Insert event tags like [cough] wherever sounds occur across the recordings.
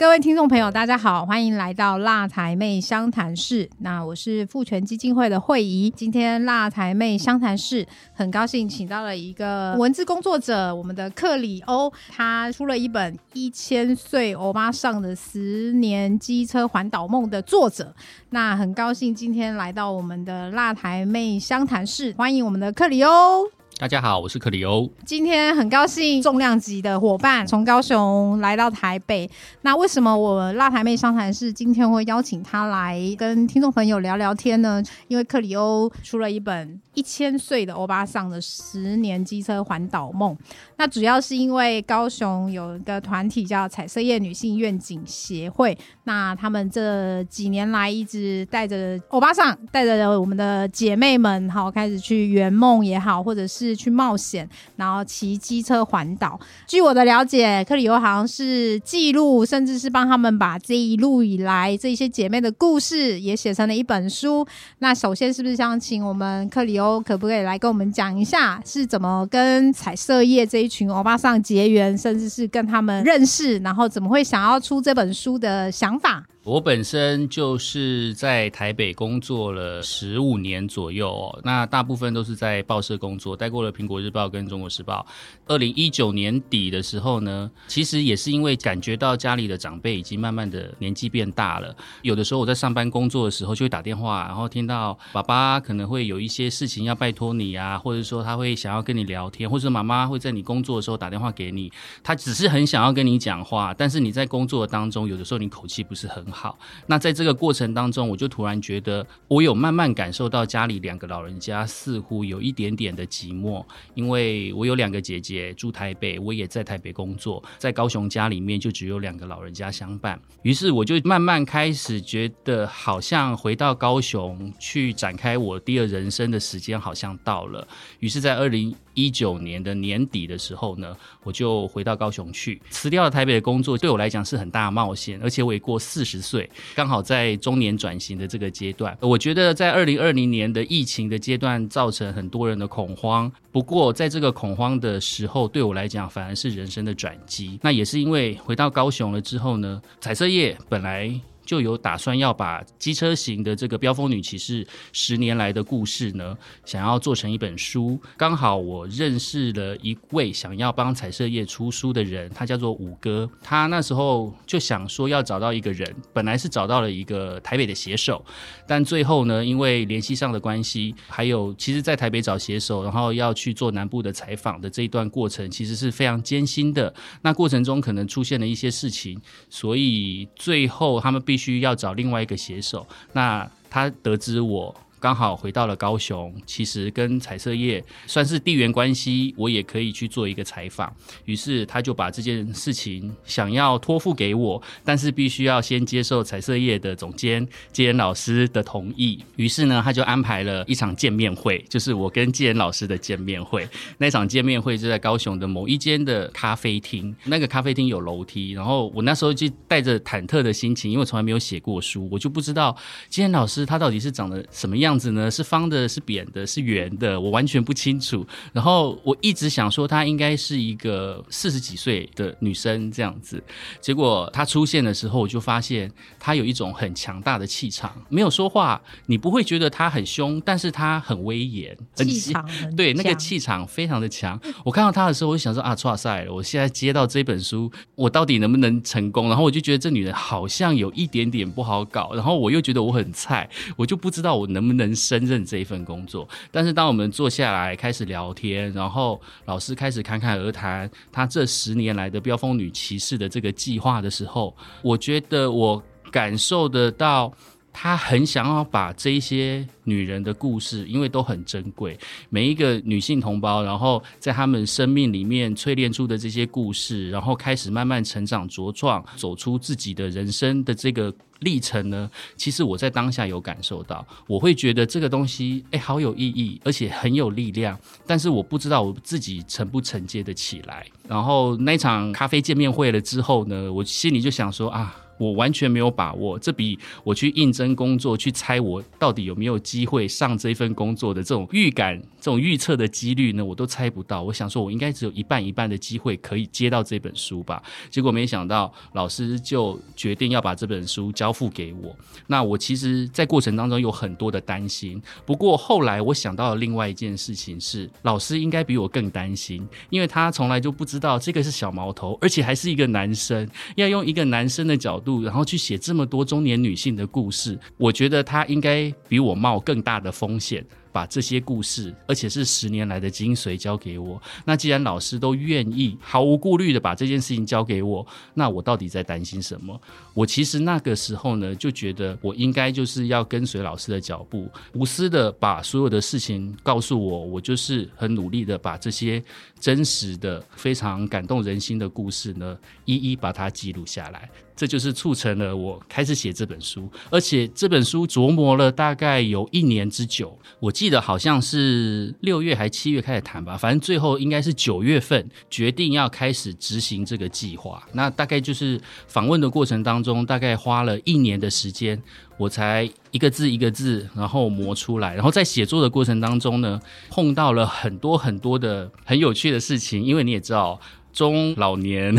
各位听众朋友，大家好，欢迎来到辣台妹相谈室。那我是富权基金会的会仪。今天辣台妹相谈室很高兴请到了一个文字工作者，我们的克里欧，他出了一本《一千岁欧巴上的十年机车环岛梦》的作者。那很高兴今天来到我们的辣台妹相谈室，欢迎我们的克里欧。大家好，我是克里欧。今天很高兴重量级的伙伴从高雄来到台北。那为什么我辣台妹商谈室今天会邀请他来跟听众朋友聊聊天呢？因为克里欧出了一本一千岁的欧巴桑的十年机车环岛梦。那主要是因为高雄有一个团体叫彩色夜女性愿景协会，那他们这几年来一直带着欧巴桑，带着我们的姐妹们，好开始去圆梦也好，或者是去冒险，然后骑机车环岛。据我的了解，克里欧好像是记录，甚至是帮他们把这一路以来这些姐妹的故事也写成了一本书。那首先是不是想请我们克里欧可不可以来跟我们讲一下，是怎么跟彩色叶这一群欧巴桑结缘，甚至是跟他们认识，然后怎么会想要出这本书的想法？我本身就是在台北工作了十五年左右哦，那大部分都是在报社工作，待过了苹果日报跟中国时报。二零一九年底的时候呢，其实也是因为感觉到家里的长辈已经慢慢的年纪变大了，有的时候我在上班工作的时候就会打电话，然后听到爸爸可能会有一些事情要拜托你啊，或者说他会想要跟你聊天，或者妈妈会在你工作的时候打电话给你，他只是很想要跟你讲话，但是你在工作当中有的时候你口气不是很。好，那在这个过程当中，我就突然觉得，我有慢慢感受到家里两个老人家似乎有一点点的寂寞，因为我有两个姐姐住台北，我也在台北工作，在高雄家里面就只有两个老人家相伴，于是我就慢慢开始觉得，好像回到高雄去展开我第二人生的时间好像到了，于是，在二零。一九年的年底的时候呢，我就回到高雄去，辞掉了台北的工作，对我来讲是很大的冒险，而且我也过四十岁，刚好在中年转型的这个阶段。我觉得在二零二零年的疫情的阶段，造成很多人的恐慌。不过在这个恐慌的时候，对我来讲反而是人生的转机。那也是因为回到高雄了之后呢，彩色业本来。就有打算要把机车型的这个飙风女骑士十年来的故事呢，想要做成一本书。刚好我认识了一位想要帮彩色业出书的人，他叫做五哥。他那时候就想说要找到一个人，本来是找到了一个台北的写手，但最后呢，因为联系上的关系，还有其实在台北找写手，然后要去做南部的采访的这一段过程，其实是非常艰辛的。那过程中可能出现了一些事情，所以最后他们必需要找另外一个写手，那他得知我。刚好回到了高雄，其实跟彩色业算是地缘关系，我也可以去做一个采访。于是他就把这件事情想要托付给我，但是必须要先接受彩色业的总监纪言老师的同意。于是呢，他就安排了一场见面会，就是我跟纪言老师的见面会。那场见面会就在高雄的某一间的咖啡厅，那个咖啡厅有楼梯。然后我那时候就带着忐忑的心情，因为从来没有写过书，我就不知道纪言老师他到底是长得什么样。样子呢？是方的，是扁的，是圆的，我完全不清楚。然后我一直想说，她应该是一个四十几岁的女生这样子。结果她出现的时候，我就发现她有一种很强大的气场。没有说话，你不会觉得她很凶，但是她很威严，[laughs] 气场对那个气场非常的强。我看到她的时候，我就想说啊，哇塞！我现在接到这本书，[laughs] 我到底能不能成功？然后我就觉得这女人好像有一点点不好搞。然后我又觉得我很菜，我就不知道我能不能。能胜任这一份工作，但是当我们坐下来开始聊天，然后老师开始侃侃而谈他这十年来的飙风女骑士的这个计划的时候，我觉得我感受得到他很想要把这一些女人的故事，因为都很珍贵，每一个女性同胞，然后在她们生命里面淬炼出的这些故事，然后开始慢慢成长茁壮，走出自己的人生的这个历程呢。其实我在当下有感受到，我会觉得这个东西，哎，好有意义，而且很有力量。但是我不知道我自己承不承接得起来。然后那场咖啡见面会了之后呢，我心里就想说啊。我完全没有把握，这比我去应征工作去猜我到底有没有机会上这份工作的这种预感、这种预测的几率呢，我都猜不到。我想说，我应该只有一半一半的机会可以接到这本书吧。结果没想到，老师就决定要把这本书交付给我。那我其实，在过程当中有很多的担心。不过后来我想到了另外一件事情是，老师应该比我更担心，因为他从来就不知道这个是小毛头，而且还是一个男生，要用一个男生的角度。然后去写这么多中年女性的故事，我觉得她应该比我冒更大的风险。把这些故事，而且是十年来的精髓交给我。那既然老师都愿意毫无顾虑的把这件事情交给我，那我到底在担心什么？我其实那个时候呢，就觉得我应该就是要跟随老师的脚步，无私的把所有的事情告诉我。我就是很努力的把这些真实的、非常感动人心的故事呢，一一把它记录下来。这就是促成了我开始写这本书，而且这本书琢磨了大概有一年之久。我。记得好像是六月还七月开始谈吧，反正最后应该是九月份决定要开始执行这个计划。那大概就是访问的过程当中，大概花了一年的时间，我才一个字一个字然后磨出来。然后在写作的过程当中呢，碰到了很多很多的很有趣的事情，因为你也知道中老年。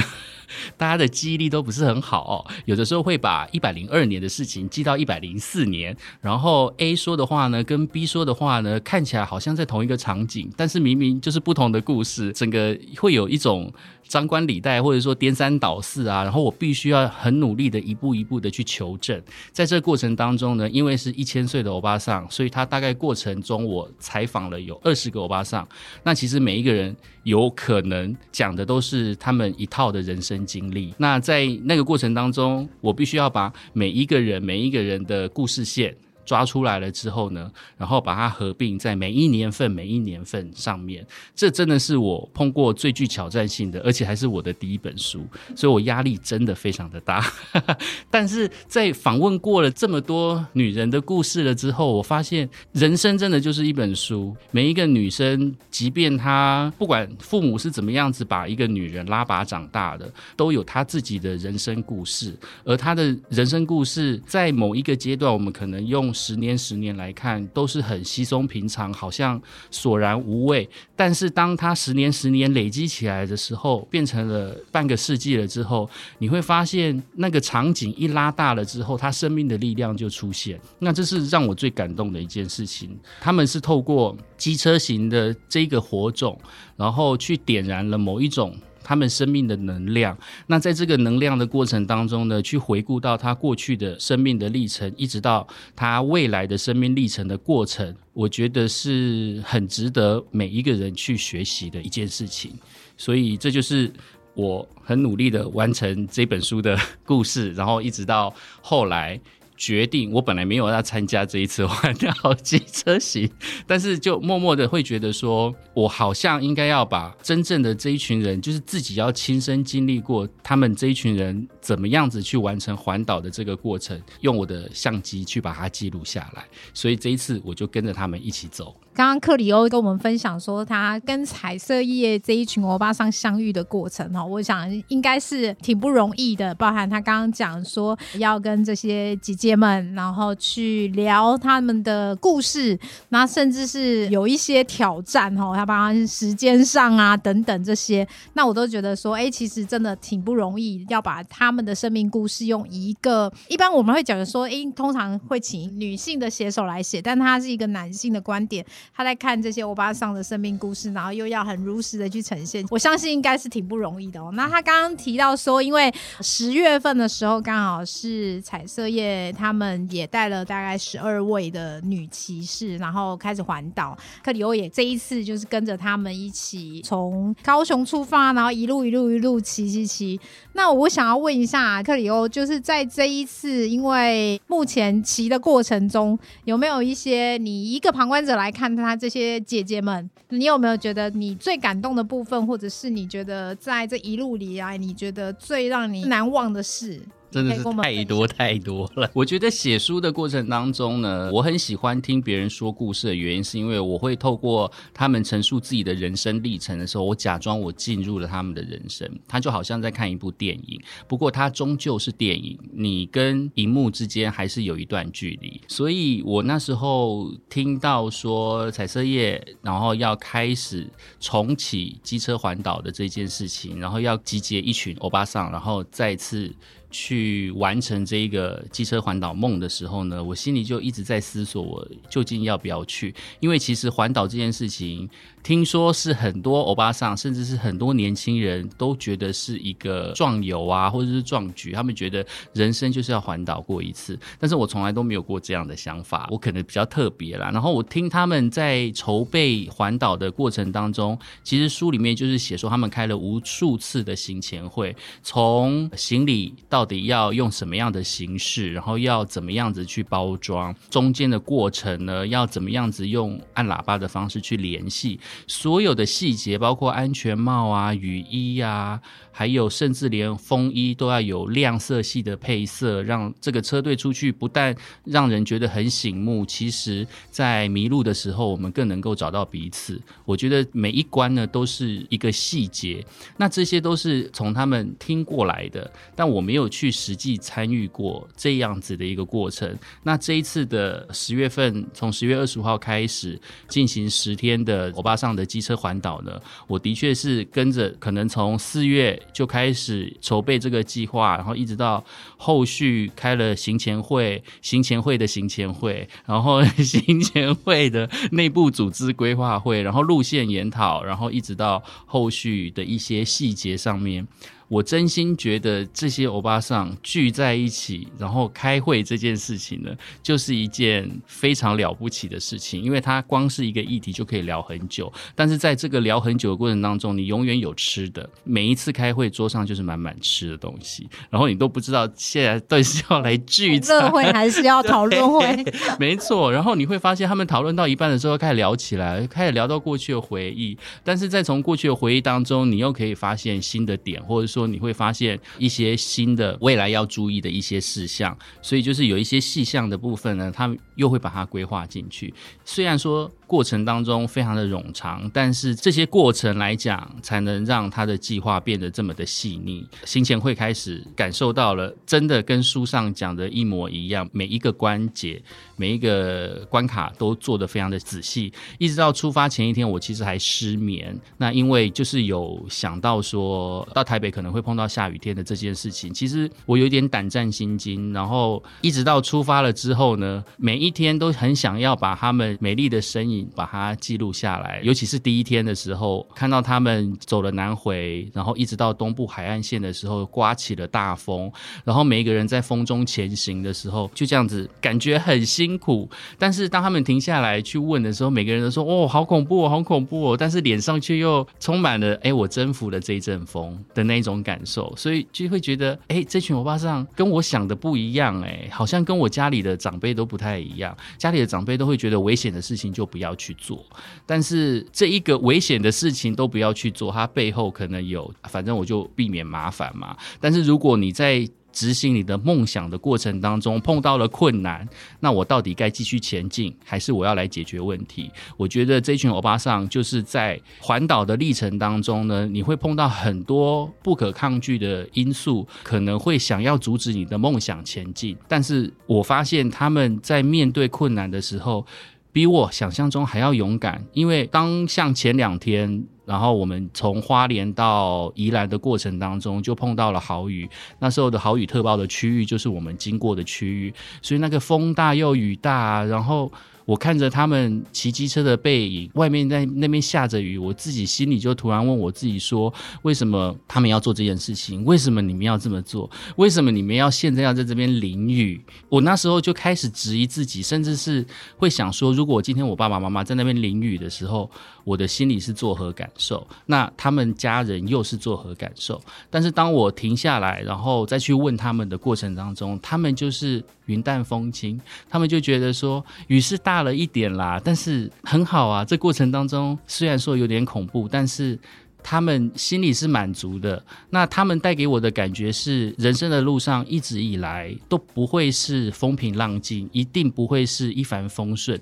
大家的记忆力都不是很好，有的时候会把一百零二年的事情记到一百零四年，然后 A 说的话呢，跟 B 说的话呢，看起来好像在同一个场景，但是明明就是不同的故事，整个会有一种。张冠李戴，或者说颠三倒四啊，然后我必须要很努力的一步一步的去求证。在这个过程当中呢，因为是一千岁的欧巴桑，所以他大概过程中我采访了有二十个欧巴桑。那其实每一个人有可能讲的都是他们一套的人生经历。那在那个过程当中，我必须要把每一个人每一个人的故事线。抓出来了之后呢，然后把它合并在每一年份、每一年份上面，这真的是我碰过最具挑战性的，而且还是我的第一本书，所以我压力真的非常的大。[laughs] 但是在访问过了这么多女人的故事了之后，我发现人生真的就是一本书。每一个女生，即便她不管父母是怎么样子把一个女人拉拔长大的，都有她自己的人生故事，而她的人生故事在某一个阶段，我们可能用。十年十年来看都是很稀松平常，好像索然无味。但是当他十年十年累积起来的时候，变成了半个世纪了之后，你会发现那个场景一拉大了之后，他生命的力量就出现。那这是让我最感动的一件事情。他们是透过机车型的这个火种，然后去点燃了某一种。他们生命的能量，那在这个能量的过程当中呢，去回顾到他过去的生命的历程，一直到他未来的生命历程的过程，我觉得是很值得每一个人去学习的一件事情。所以这就是我很努力的完成这本书的故事，然后一直到后来。决定，我本来没有要参加这一次环岛机车型，但是就默默的会觉得说，我好像应该要把真正的这一群人，就是自己要亲身经历过他们这一群人怎么样子去完成环岛的这个过程，用我的相机去把它记录下来。所以这一次我就跟着他们一起走。刚刚克里欧跟我们分享说，他跟彩色叶这一群欧巴桑相遇的过程哈，我想应该是挺不容易的。包含他刚刚讲说要跟这些姐姐们，然后去聊他们的故事，那甚至是有一些挑战哈，要帮时间上啊等等这些，那我都觉得说，哎，其实真的挺不容易，要把他们的生命故事用一个一般我们会讲说，哎，通常会请女性的写手来写，但他是一个男性的观点。他在看这些欧巴桑的生命故事，然后又要很如实的去呈现，我相信应该是挺不容易的哦。那他刚刚提到说，因为十月份的时候刚好是彩色夜，他们也带了大概十二位的女骑士，然后开始环岛。克里欧也这一次就是跟着他们一起从高雄出发，然后一路一路一路骑骑骑。那我想要问一下克里欧，就是在这一次，因为目前骑的过程中，有没有一些你一个旁观者来看他这些姐姐们，你有没有觉得你最感动的部分，或者是你觉得在这一路里来，你觉得最让你难忘的事？真的是太多太多了。[laughs] 我觉得写书的过程当中呢，我很喜欢听别人说故事的原因，是因为我会透过他们陈述自己的人生历程的时候，我假装我进入了他们的人生，他就好像在看一部电影。不过它终究是电影，你跟荧幕之间还是有一段距离。所以我那时候听到说彩色夜，然后要开始重启机车环岛的这件事情，然后要集结一群欧巴桑，然后再次。去完成这一个机车环岛梦的时候呢，我心里就一直在思索，我究竟要不要去？因为其实环岛这件事情。听说是很多欧巴桑，甚至是很多年轻人都觉得是一个壮游啊，或者是壮举。他们觉得人生就是要环岛过一次，但是我从来都没有过这样的想法。我可能比较特别啦。然后我听他们在筹备环岛的过程当中，其实书里面就是写说他们开了无数次的行前会，从行李到底要用什么样的形式，然后要怎么样子去包装，中间的过程呢，要怎么样子用按喇叭的方式去联系。所有的细节，包括安全帽啊、雨衣呀。还有，甚至连风衣都要有亮色系的配色，让这个车队出去不但让人觉得很醒目，其实在迷路的时候，我们更能够找到彼此。我觉得每一关呢都是一个细节，那这些都是从他们听过来的，但我没有去实际参与过这样子的一个过程。那这一次的十月份，从十月二十五号开始进行十天的欧巴上的机车环岛呢，我的确是跟着，可能从四月。就开始筹备这个计划，然后一直到后续开了行前会、行前会的行前会，然后行前会的内部组织规划会，然后路线研讨，然后一直到后续的一些细节上面。我真心觉得这些欧巴桑聚在一起，然后开会这件事情呢，就是一件非常了不起的事情，因为它光是一个议题就可以聊很久。但是在这个聊很久的过程当中，你永远有吃的，每一次开会桌上就是满满吃的东西，然后你都不知道现在到底是要来聚餐会还是要讨论会。[laughs] 没错，然后你会发现他们讨论到一半的时候开始聊起来，开始聊到过去的回忆，但是在从过去的回忆当中，你又可以发现新的点，或者说。你会发现一些新的未来要注意的一些事项，所以就是有一些细项的部分呢，他又会把它规划进去。虽然说过程当中非常的冗长，但是这些过程来讲，才能让他的计划变得这么的细腻。行前会开始感受到了，真的跟书上讲的一模一样，每一个关节、每一个关卡都做得非常的仔细。一直到出发前一天，我其实还失眠。那因为就是有想到说到台北可能。会碰到下雨天的这件事情，其实我有点胆战心惊。然后一直到出发了之后呢，每一天都很想要把他们美丽的身影把它记录下来。尤其是第一天的时候，看到他们走了南回，然后一直到东部海岸线的时候，刮起了大风，然后每一个人在风中前行的时候，就这样子感觉很辛苦。但是当他们停下来去问的时候，每个人都说：“哦，好恐怖，哦，好恐怖！”哦！”但是脸上却又充满了“哎，我征服了这一阵风”的那种。感受，所以就会觉得，哎，这群欧巴桑跟我想的不一样，哎，好像跟我家里的长辈都不太一样。家里的长辈都会觉得危险的事情就不要去做，但是这一个危险的事情都不要去做，它背后可能有，反正我就避免麻烦嘛。但是如果你在执行你的梦想的过程当中碰到了困难，那我到底该继续前进，还是我要来解决问题？我觉得这群欧巴桑就是在环岛的历程当中呢，你会碰到很多不可抗拒的因素，可能会想要阻止你的梦想前进。但是我发现他们在面对困难的时候，比我想象中还要勇敢，因为当像前两天。然后我们从花莲到宜兰的过程当中，就碰到了豪雨。那时候的豪雨特报的区域就是我们经过的区域，所以那个风大又雨大，然后我看着他们骑机车的背影，外面在那边下着雨，我自己心里就突然问我自己说：为什么他们要做这件事情？为什么你们要这么做？为什么你们要现在要在这边淋雨？我那时候就开始质疑自己，甚至是会想说：如果今天我爸爸妈妈在那边淋雨的时候，我的心里是作何感受？那他们家人又是作何感受？但是当我停下来，然后再去问他们的过程当中，他们就是云淡风轻，他们就觉得说雨是大了一点啦，但是很好啊。这过程当中虽然说有点恐怖，但是他们心里是满足的。那他们带给我的感觉是，人生的路上一直以来都不会是风平浪静，一定不会是一帆风顺。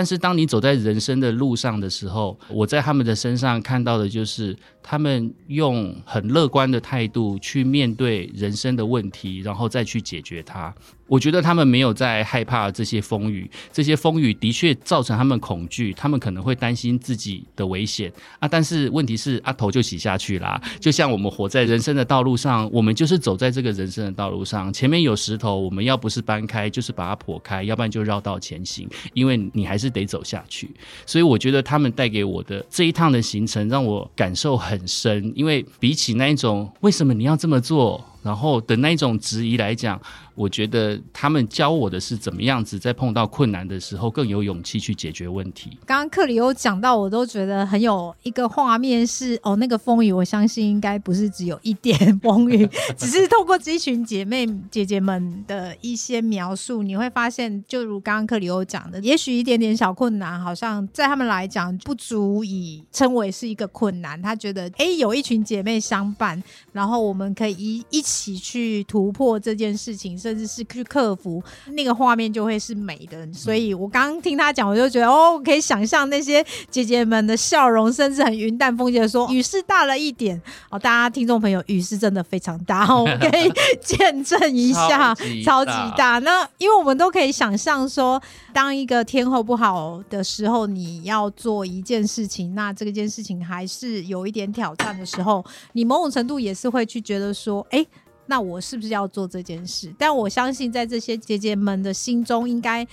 但是当你走在人生的路上的时候，我在他们的身上看到的就是他们用很乐观的态度去面对人生的问题，然后再去解决它。我觉得他们没有在害怕这些风雨，这些风雨的确造成他们恐惧，他们可能会担心自己的危险啊。但是问题是，阿头就洗下去啦。就像我们活在人生的道路上，我们就是走在这个人生的道路上，前面有石头，我们要不是搬开，就是把它破开，要不然就绕道前行，因为你还是得走下去。所以我觉得他们带给我的这一趟的行程，让我感受很深，因为比起那一种为什么你要这么做？然后的那一种质疑来讲，我觉得他们教我的是怎么样子在碰到困难的时候更有勇气去解决问题。刚刚克里欧讲到，我都觉得很有一个画面是哦，那个风雨，我相信应该不是只有一点风雨，[laughs] 只是透过这群姐妹姐姐们的一些描述，你会发现，就如刚刚克里欧讲的，也许一点点小困难，好像在他们来讲不足以称为是一个困难。他觉得，哎，有一群姐妹相伴，然后我们可以一一。起去突破这件事情，甚至是去克服那个画面，就会是美的。所以我刚刚听他讲，我就觉得哦，可以想象那些姐姐们的笑容，甚至很云淡风轻的说：“雨是大了一点哦。”大家听众朋友，雨是真的非常大，[laughs] 我们可以 [laughs] 见证一下，超级大。那因为我们都可以想象说，当一个天候不好的时候，你要做一件事情，那这件事情还是有一点挑战的时候，你某种程度也是会去觉得说：“哎。”那我是不是要做这件事？但我相信，在这些姐姐们的心中，应该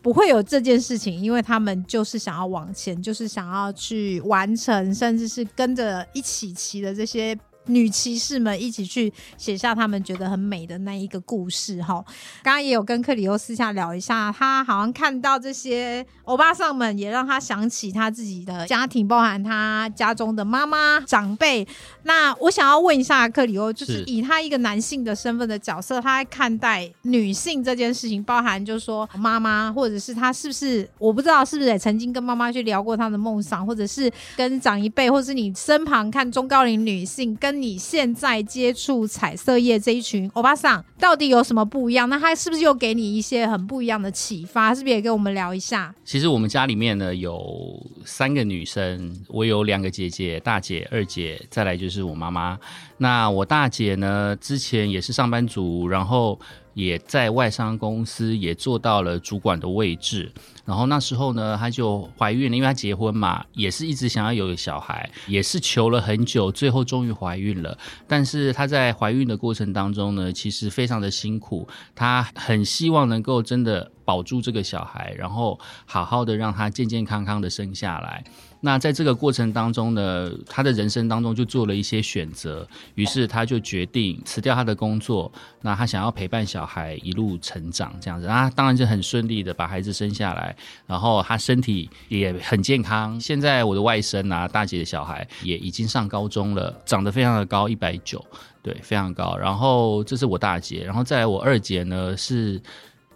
不会有这件事情，因为他们就是想要往前，就是想要去完成，甚至是跟着一起骑的这些。女骑士们一起去写下他们觉得很美的那一个故事哈。刚刚也有跟克里欧私下聊一下，他好像看到这些欧巴桑们，也让他想起他自己的家庭，包含他家中的妈妈长辈。那我想要问一下克里欧，就是以他一个男性的身份的角色，他在看待女性这件事情，包含就是说妈妈，或者是他是不是我不知道是不是也曾经跟妈妈去聊过他的梦想，或者是跟长一辈，或者是你身旁看中高龄女性跟。你现在接触彩色业这一群欧巴桑到底有什么不一样？那他是不是又给你一些很不一样的启发？是不是也跟我们聊一下？其实我们家里面呢有三个女生，我有两个姐姐，大姐、二姐，再来就是我妈妈。那我大姐呢，之前也是上班族，然后。也在外商公司也做到了主管的位置，然后那时候呢，她就怀孕了，因为她结婚嘛，也是一直想要有个小孩，也是求了很久，最后终于怀孕了。但是她在怀孕的过程当中呢，其实非常的辛苦，她很希望能够真的保住这个小孩，然后好好的让他健健康康的生下来。那在这个过程当中呢，他的人生当中就做了一些选择，于是他就决定辞掉他的工作。那他想要陪伴小孩一路成长，这样子啊，当然就很顺利的把孩子生下来，然后他身体也很健康。现在我的外甥啊，大姐的小孩也已经上高中了，长得非常的高，一百九，对，非常高。然后这是我大姐，然后再来我二姐呢是。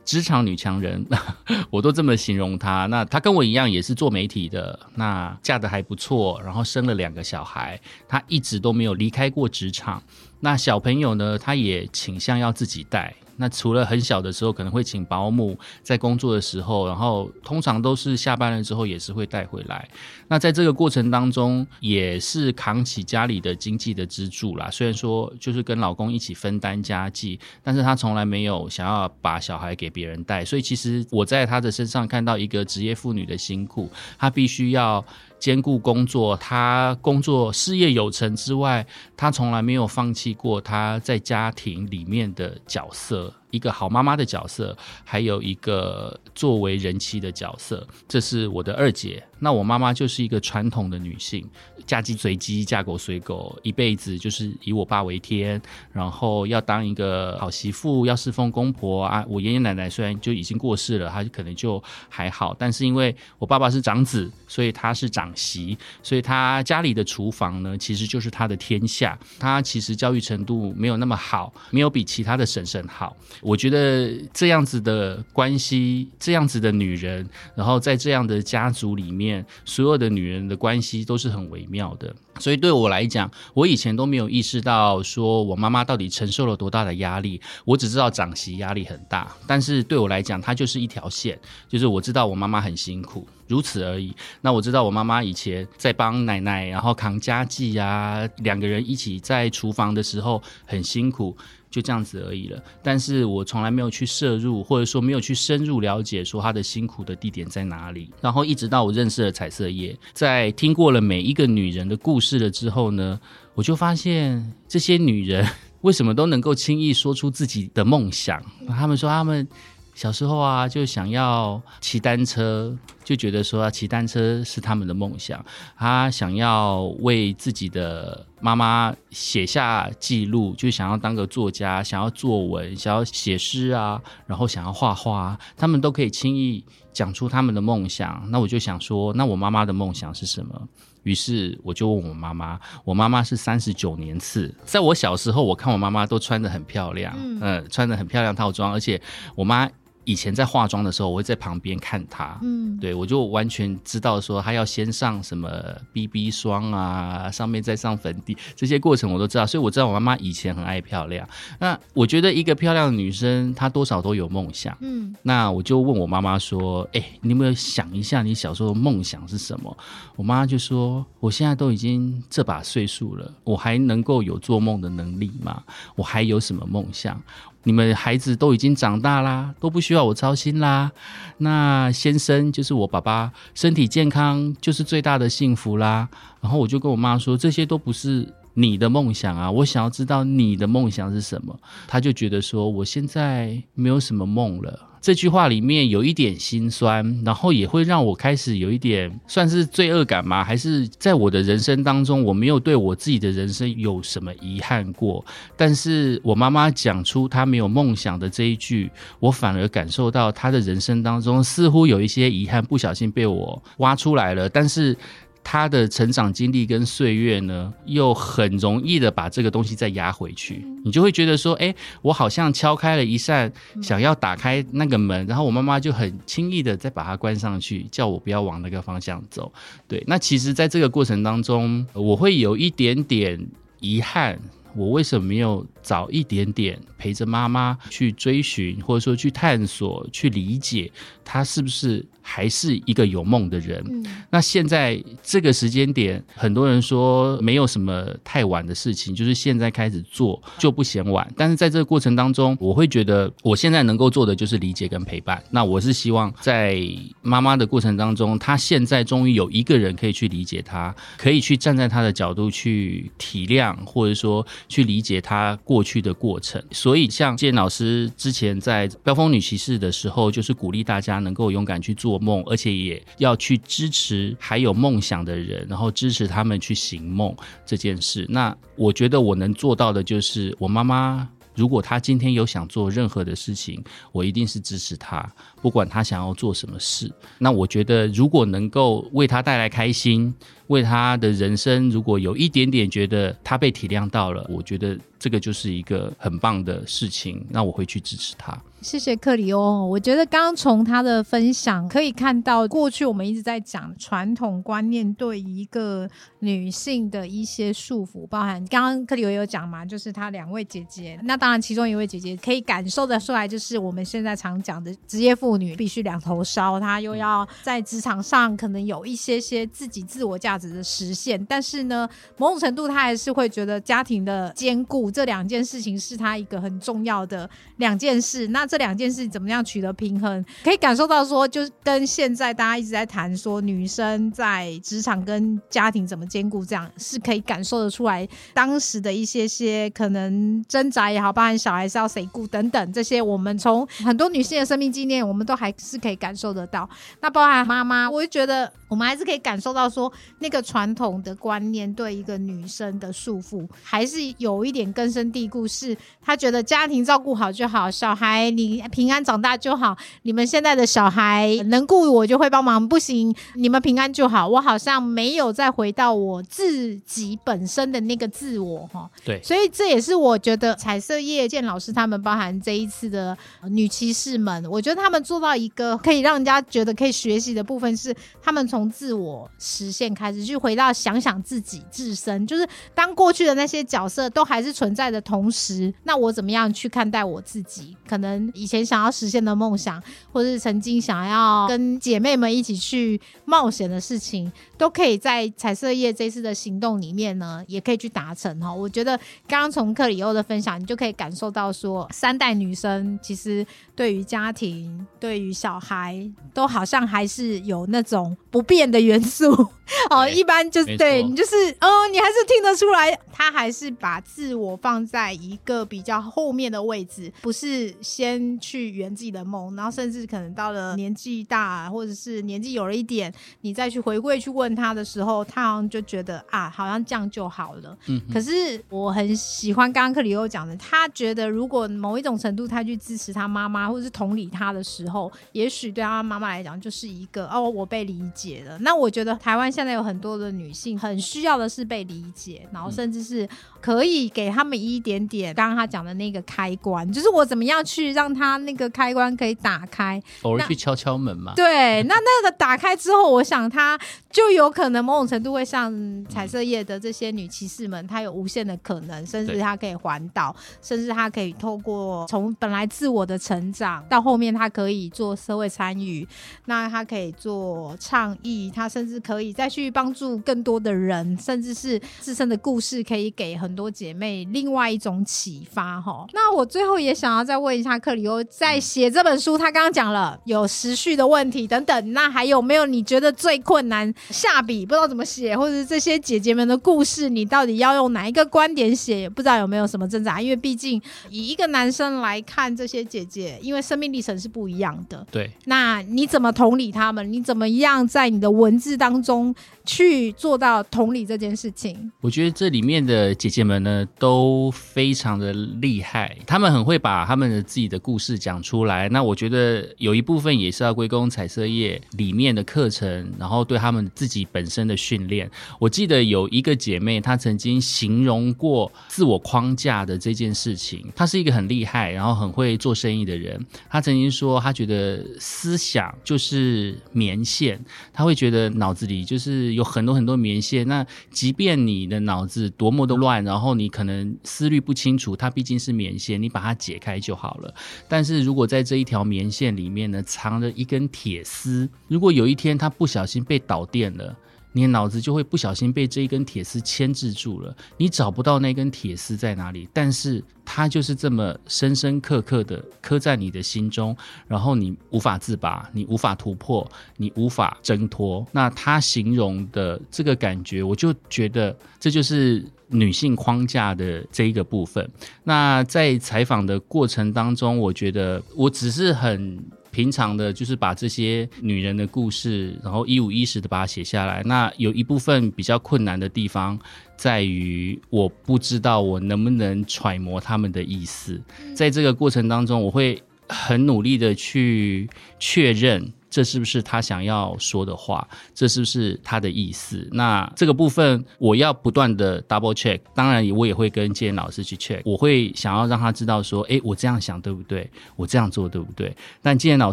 职场女强人，[laughs] 我都这么形容她。那她跟我一样也是做媒体的，那嫁的还不错，然后生了两个小孩，她一直都没有离开过职场。那小朋友呢，她也倾向要自己带。那除了很小的时候可能会请保姆，在工作的时候，然后通常都是下班了之后也是会带回来。那在这个过程当中，也是扛起家里的经济的支柱啦。虽然说就是跟老公一起分担家计，但是她从来没有想要把小孩给别人带。所以其实我在她的身上看到一个职业妇女的辛苦，她必须要。兼顾工作，他工作事业有成之外，他从来没有放弃过他在家庭里面的角色。一个好妈妈的角色，还有一个作为人妻的角色。这是我的二姐。那我妈妈就是一个传统的女性，嫁鸡随鸡，嫁狗随狗，一辈子就是以我爸为天，然后要当一个好媳妇，要侍奉公婆啊。我爷爷奶奶虽然就已经过世了，他可能就还好，但是因为我爸爸是长子，所以他是长媳，所以他家里的厨房呢，其实就是他的天下。他其实教育程度没有那么好，没有比其他的婶婶好。我觉得这样子的关系，这样子的女人，然后在这样的家族里面。所有的女人的关系都是很微妙的，所以对我来讲，我以前都没有意识到说我妈妈到底承受了多大的压力。我只知道长媳压力很大，但是对我来讲，它就是一条线，就是我知道我妈妈很辛苦，如此而已。那我知道我妈妈以前在帮奶奶，然后扛家计啊，两个人一起在厨房的时候很辛苦。就这样子而已了，但是我从来没有去摄入，或者说没有去深入了解，说她的辛苦的地点在哪里。然后一直到我认识了彩色叶，在听过了每一个女人的故事了之后呢，我就发现这些女人为什么都能够轻易说出自己的梦想？他们说他们。小时候啊，就想要骑单车，就觉得说骑单车是他们的梦想。他想要为自己的妈妈写下记录，就想要当个作家，想要作文，想要写诗啊，然后想要画画。他们都可以轻易讲出他们的梦想。那我就想说，那我妈妈的梦想是什么？于是我就问我妈妈，我妈妈是三十九年次，在我小时候，我看我妈妈都穿的很漂亮，嗯，穿的很漂亮套装，而且我妈。以前在化妆的时候，我会在旁边看她，嗯，对我就完全知道说她要先上什么 BB 霜啊，上面再上粉底，这些过程我都知道，所以我知道我妈妈以前很爱漂亮。那我觉得一个漂亮的女生，她多少都有梦想，嗯，那我就问我妈妈说，哎，你有没有想一下你小时候的梦想是什么？我妈就说，我现在都已经这把岁数了，我还能够有做梦的能力吗？我还有什么梦想？你们孩子都已经长大啦，都不需要我操心啦。那先生就是我爸爸，身体健康就是最大的幸福啦。然后我就跟我妈说，这些都不是你的梦想啊，我想要知道你的梦想是什么。他就觉得说，我现在没有什么梦了。这句话里面有一点心酸，然后也会让我开始有一点算是罪恶感吗？还是在我的人生当中，我没有对我自己的人生有什么遗憾过？但是我妈妈讲出她没有梦想的这一句，我反而感受到她的人生当中似乎有一些遗憾，不小心被我挖出来了。但是。他的成长经历跟岁月呢，又很容易的把这个东西再压回去，你就会觉得说，哎，我好像敲开了一扇想要打开那个门，然后我妈妈就很轻易的再把它关上去，叫我不要往那个方向走。对，那其实，在这个过程当中，我会有一点点遗憾，我为什么没有早一点点陪着妈妈去追寻，或者说去探索、去理解，她是不是？还是一个有梦的人。那现在这个时间点，很多人说没有什么太晚的事情，就是现在开始做就不嫌晚。但是在这个过程当中，我会觉得我现在能够做的就是理解跟陪伴。那我是希望在妈妈的过程当中，她现在终于有一个人可以去理解她，可以去站在她的角度去体谅，或者说去理解她过去的过程。所以像建老师之前在飙风女骑士的时候，就是鼓励大家能够勇敢去做。做梦，而且也要去支持还有梦想的人，然后支持他们去行梦这件事。那我觉得我能做到的就是，我妈妈如果她今天有想做任何的事情，我一定是支持她，不管她想要做什么事。那我觉得，如果能够为她带来开心，为她的人生如果有一点点觉得她被体谅到了，我觉得这个就是一个很棒的事情。那我会去支持她。谢谢克里欧，我觉得刚刚从他的分享可以看到，过去我们一直在讲传统观念对一个女性的一些束缚，包含刚刚克里欧有讲嘛，就是他两位姐姐，那当然其中一位姐姐可以感受得出来，就是我们现在常讲的职业妇女必须两头烧，她又要在职场上可能有一些些自己自我价值的实现，但是呢，[laughs] 某种程度她还是会觉得家庭的兼顾这两件事情是她一个很重要的两件事，那。这两件事怎么样取得平衡，可以感受到说，就是跟现在大家一直在谈说女生在职场跟家庭怎么兼顾，这样是可以感受得出来当时的一些些可能挣扎也好，包含小孩是要谁顾等等这些，我们从很多女性的生命经验，我们都还是可以感受得到。那包含妈妈，我就觉得我们还是可以感受到说，那个传统的观念对一个女生的束缚，还是有一点根深蒂固，是她觉得家庭照顾好就好，小孩你平安长大就好。你们现在的小孩能顾我就会帮忙，不行你们平安就好。我好像没有再回到我自己本身的那个自我哈。对，所以这也是我觉得彩色叶建老师他们包含这一次的女骑士们，我觉得他们做到一个可以让人家觉得可以学习的部分是，他们从自我实现开始，去回到想想自己自身，就是当过去的那些角色都还是存在的同时，那我怎么样去看待我自己？可能以前想要实现的梦想，或者是曾经想要跟姐妹们一起去冒险的事情，都可以在彩色叶这次的行动里面呢，也可以去达成哈。我觉得刚刚从克里欧的分享，你就可以感受到说，三代女生其实对于家庭、对于小孩，都好像还是有那种不变的元素。[laughs] 哦，一般就是对你就是，哦，你还是听得出来，他还是把自我放在一个比较后面的位置，不是先去圆自己的梦，然后甚至可能到了年纪大，或者是年纪有了一点，你再去回归去问他的时候，他好像就觉得啊，好像这样就好了。嗯，可是我很喜欢刚刚克里欧讲的，他觉得如果某一种程度他去支持他妈妈，或者是同理他的时候，也许对他妈妈来讲就是一个哦，我被理解了。那我觉得台湾现在有很多的女性很需要的是被理解，然后甚至是可以给他们一点点刚刚他讲的那个开关，就是我怎么样去让他那个开关可以打开，偶尔去敲敲门嘛。对，[laughs] 那那个打开之后，我想它就有可能某种程度会像彩色叶的这些女骑士们，她有无限的可能，甚至对她可以环岛，甚至她可以透过从本来自我的成长到后面，她可以做社会参与，那她可以做倡议，她甚至可以再去帮助更多的人，甚至是自身的故事可以给很多姐妹另外一种启发哈。那我最后也想要再问一下克里欧，在写这本书，他刚刚讲了有时序的问题等等，那还有没有你觉得最困难下笔不知道怎么写，或者是这些姐姐们的故事，你到底要用哪一个观点写？也不知道有没有什么挣扎，因为毕竟以一个男生来看这些姐姐，因为生命历程是不一样的。对，那你怎么同理他们？你怎么样在你的文字当中去做到同理这件事情？我觉得这里面的姐姐们呢，都非常的厉害，她们很会把她们的自己的故事讲出来。那我觉得有一部分也是要归功彩色业里面的课程，然后对她们自己本身的训练。我记得有一个姐妹，她曾经形容过自我框架的这件事情。她是一个很厉害，然后很会做生意的人。她曾经说，她觉得思想就是棉线，她会觉得脑子里就是有很多很多棉线。那即便你的脑子多么的乱，然后你可能思虑不清楚，它毕竟是棉线，你把它解开就好了。但是如果在这一条棉线里面呢，藏着一根铁丝，如果有一天它不小心被导电了。你脑子就会不小心被这一根铁丝牵制住了，你找不到那根铁丝在哪里，但是它就是这么深深刻刻的刻在你的心中，然后你无法自拔，你无法突破，你无法挣脱。那他形容的这个感觉，我就觉得这就是女性框架的这一个部分。那在采访的过程当中，我觉得我只是很。平常的，就是把这些女人的故事，然后一五一十的把它写下来。那有一部分比较困难的地方，在于我不知道我能不能揣摩他们的意思。在这个过程当中，我会很努力的去确认。这是不是他想要说的话？这是不是他的意思？那这个部分我要不断的 double check。当然，我也会跟建言老师去 check。我会想要让他知道说，诶，我这样想对不对？我这样做对不对？但建言老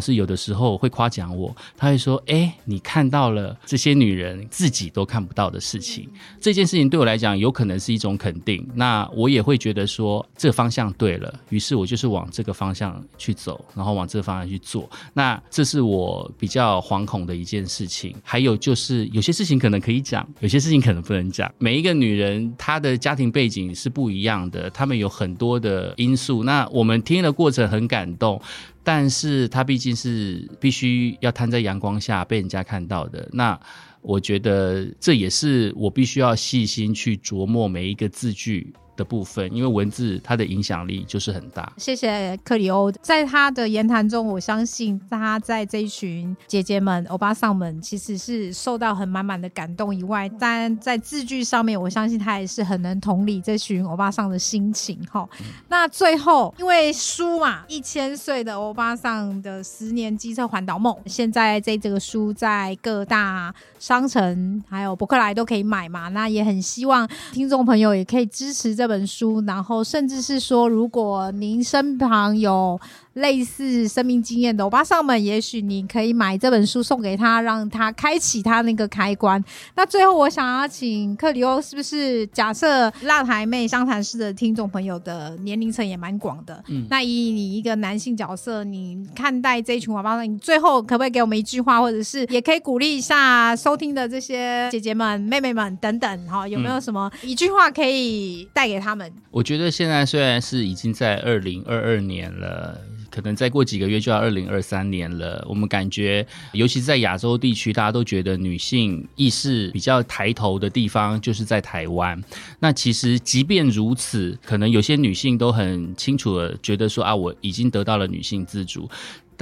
师有的时候会夸奖我，他会说，诶，你看到了这些女人自己都看不到的事情。这件事情对我来讲，有可能是一种肯定。那我也会觉得说，这个方向对了，于是我就是往这个方向去走，然后往这个方向去做。那这是我。比较惶恐的一件事情。还有就是有些事情可能可以讲，有些事情可能不能讲。每一个女人她的家庭背景是不一样的，她们有很多的因素。那我们听的过程很感动，但是她毕竟是必须要摊在阳光下被人家看到的。那我觉得这也是我必须要细心去琢磨每一个字句。的部分，因为文字它的影响力就是很大。谢谢克里欧，在他的言谈中，我相信他在这一群姐姐们、欧巴桑们，其实是受到很满满的感动以外，但在字句上面，我相信他也是很能同理这群欧巴桑的心情。哈，那最后，因为书嘛，一千岁的欧巴桑的十年机车环岛梦，现在这这个书在各大商城还有博客来都可以买嘛。那也很希望听众朋友也可以支持这。本书，然后甚至是说，如果您身旁有。类似生命经验的欧巴上们，也许你可以买这本书送给他，让他开启他那个开关。那最后，我想要请克里欧，是不是假设辣台妹商谈室的听众朋友的年龄层也蛮广的？嗯，那以你一个男性角色，你看待这一群欧巴桑，你最后可不可以给我们一句话，或者是也可以鼓励一下收听的这些姐姐们、妹妹们等等？哈，有没有什么一句话可以带给他们？我觉得现在虽然是已经在二零二二年了。可能再过几个月就要二零二三年了，我们感觉，尤其是在亚洲地区，大家都觉得女性意识比较抬头的地方就是在台湾。那其实即便如此，可能有些女性都很清楚的觉得说啊，我已经得到了女性自主。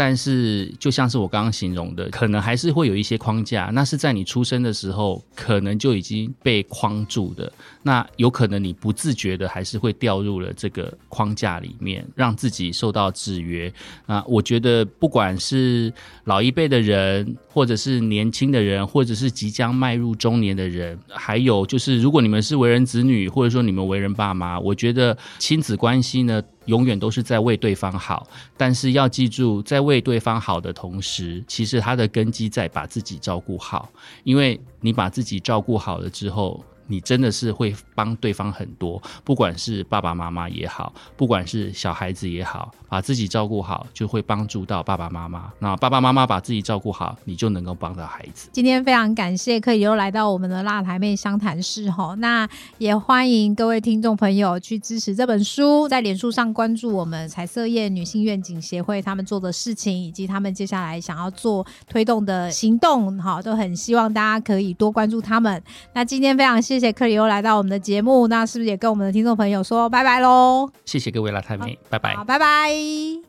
但是，就像是我刚刚形容的，可能还是会有一些框架。那是在你出生的时候，可能就已经被框住的。那有可能你不自觉的，还是会掉入了这个框架里面，让自己受到制约。那我觉得，不管是老一辈的人，或者是年轻的人，或者是即将迈入中年的人，还有就是，如果你们是为人子女，或者说你们为人爸妈，我觉得亲子关系呢。永远都是在为对方好，但是要记住，在为对方好的同时，其实他的根基在把自己照顾好，因为你把自己照顾好了之后。你真的是会帮对方很多，不管是爸爸妈妈也好，不管是小孩子也好，把自己照顾好，就会帮助到爸爸妈妈。那爸爸妈妈把自己照顾好，你就能够帮到孩子。今天非常感谢可以又来到我们的辣台妹相谈室哈，那也欢迎各位听众朋友去支持这本书，在脸书上关注我们彩色叶女性愿景协会他们做的事情，以及他们接下来想要做推动的行动，哈，都很希望大家可以多关注他们。那今天非常。谢谢谢克里欧来到我们的节目，那是不是也跟我们的听众朋友说拜拜喽？谢谢各位老太妹，拜拜，好，拜拜。